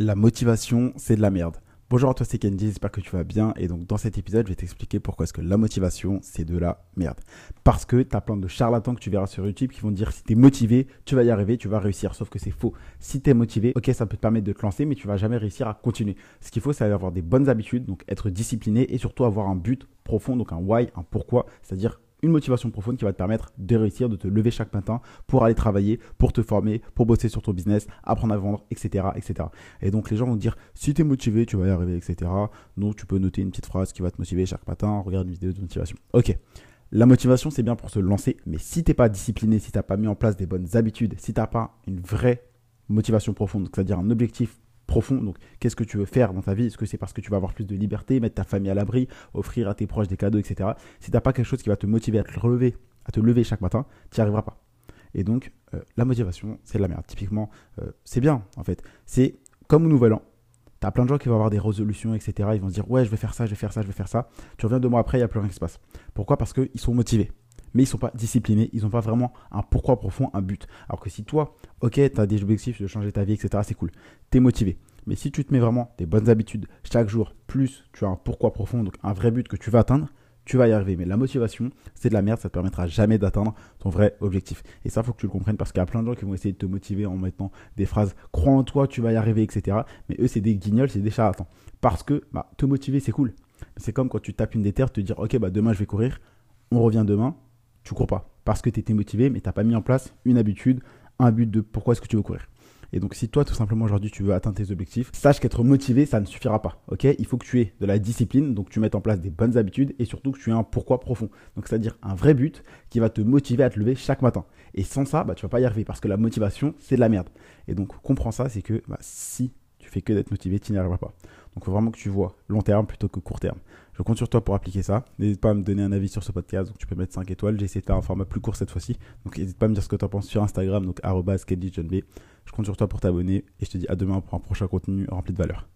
La motivation, c'est de la merde. Bonjour à toi, c'est Kenji, j'espère que tu vas bien. Et donc, dans cet épisode, je vais t'expliquer pourquoi est-ce que la motivation, c'est de la merde. Parce que tu as plein de charlatans que tu verras sur YouTube qui vont dire si tu es motivé, tu vas y arriver, tu vas réussir. Sauf que c'est faux. Si tu es motivé, ok, ça peut te permettre de te lancer, mais tu vas jamais réussir à continuer. Ce qu'il faut, c'est avoir des bonnes habitudes, donc être discipliné et surtout avoir un but profond, donc un why, un pourquoi, c'est-à-dire une motivation profonde qui va te permettre de réussir, de te lever chaque matin pour aller travailler, pour te former, pour bosser sur ton business, apprendre à vendre, etc. etc. Et donc les gens vont dire, si tu es motivé, tu vas y arriver, etc. Donc tu peux noter une petite phrase qui va te motiver chaque matin, regarde une vidéo de motivation. Ok. La motivation, c'est bien pour se lancer, mais si tu n'es pas discipliné, si tu n'as pas mis en place des bonnes habitudes, si tu n'as pas une vraie motivation profonde, c'est-à-dire un objectif profond. Donc, qu'est-ce que tu veux faire dans ta vie? Est-ce que c'est parce que tu vas avoir plus de liberté, mettre ta famille à l'abri, offrir à tes proches des cadeaux, etc. Si tu n'as pas quelque chose qui va te motiver à te relever, à te lever chaque matin, tu n'y arriveras pas. Et donc, euh, la motivation, c'est de la merde. Typiquement, euh, c'est bien, en fait. C'est comme au nouvel an. Tu as plein de gens qui vont avoir des résolutions, etc. Ils vont se dire, ouais, je vais faire ça, je vais faire ça, je vais faire ça. Tu reviens deux mois après, il n'y a plus rien qui se passe. Pourquoi? Parce qu'ils sont motivés mais ils ne sont pas disciplinés, ils n'ont pas vraiment un pourquoi profond, un but. Alors que si toi, ok, tu as des objectifs de changer ta vie, etc., c'est cool, tu es motivé. Mais si tu te mets vraiment des bonnes habitudes chaque jour, plus tu as un pourquoi profond, donc un vrai but que tu vas atteindre, tu vas y arriver. Mais la motivation, c'est de la merde, ça te permettra jamais d'atteindre ton vrai objectif. Et ça, il faut que tu le comprennes parce qu'il y a plein de gens qui vont essayer de te motiver en mettant des phrases crois en toi, tu vas y arriver, etc. Mais eux, c'est des guignols, c'est des charlatans. Parce que bah, te motiver, c'est cool. C'est comme quand tu tapes une déterre, te dire ok, bah, demain je vais courir, on revient demain, tu cours pas. Parce que tu étais motivé, mais tu n'as pas mis en place une habitude, un but de pourquoi est-ce que tu veux courir. Et donc, si toi, tout simplement, aujourd'hui, tu veux atteindre tes objectifs, sache qu'être motivé, ça ne suffira pas. Ok? Il faut que tu aies de la discipline, donc tu mettes en place des bonnes habitudes et surtout que tu aies un pourquoi profond. Donc, c'est-à-dire un vrai but qui va te motiver à te lever chaque matin. Et sans ça, bah, tu vas pas y arriver parce que la motivation, c'est de la merde. Et donc, comprends ça, c'est que bah, si tu fais que d'être motivé, tu n'y arriveras pas. Donc, il faut vraiment que tu vois long terme plutôt que court terme. Je compte sur toi pour appliquer ça. N'hésite pas à me donner un avis sur ce podcast. Donc, tu peux mettre 5 étoiles. J'ai essayé de faire un format plus court cette fois-ci. Donc, n'hésite pas à me dire ce que tu en penses sur Instagram. Donc, Je compte sur toi pour t'abonner. Et je te dis à demain pour un prochain contenu rempli de valeur.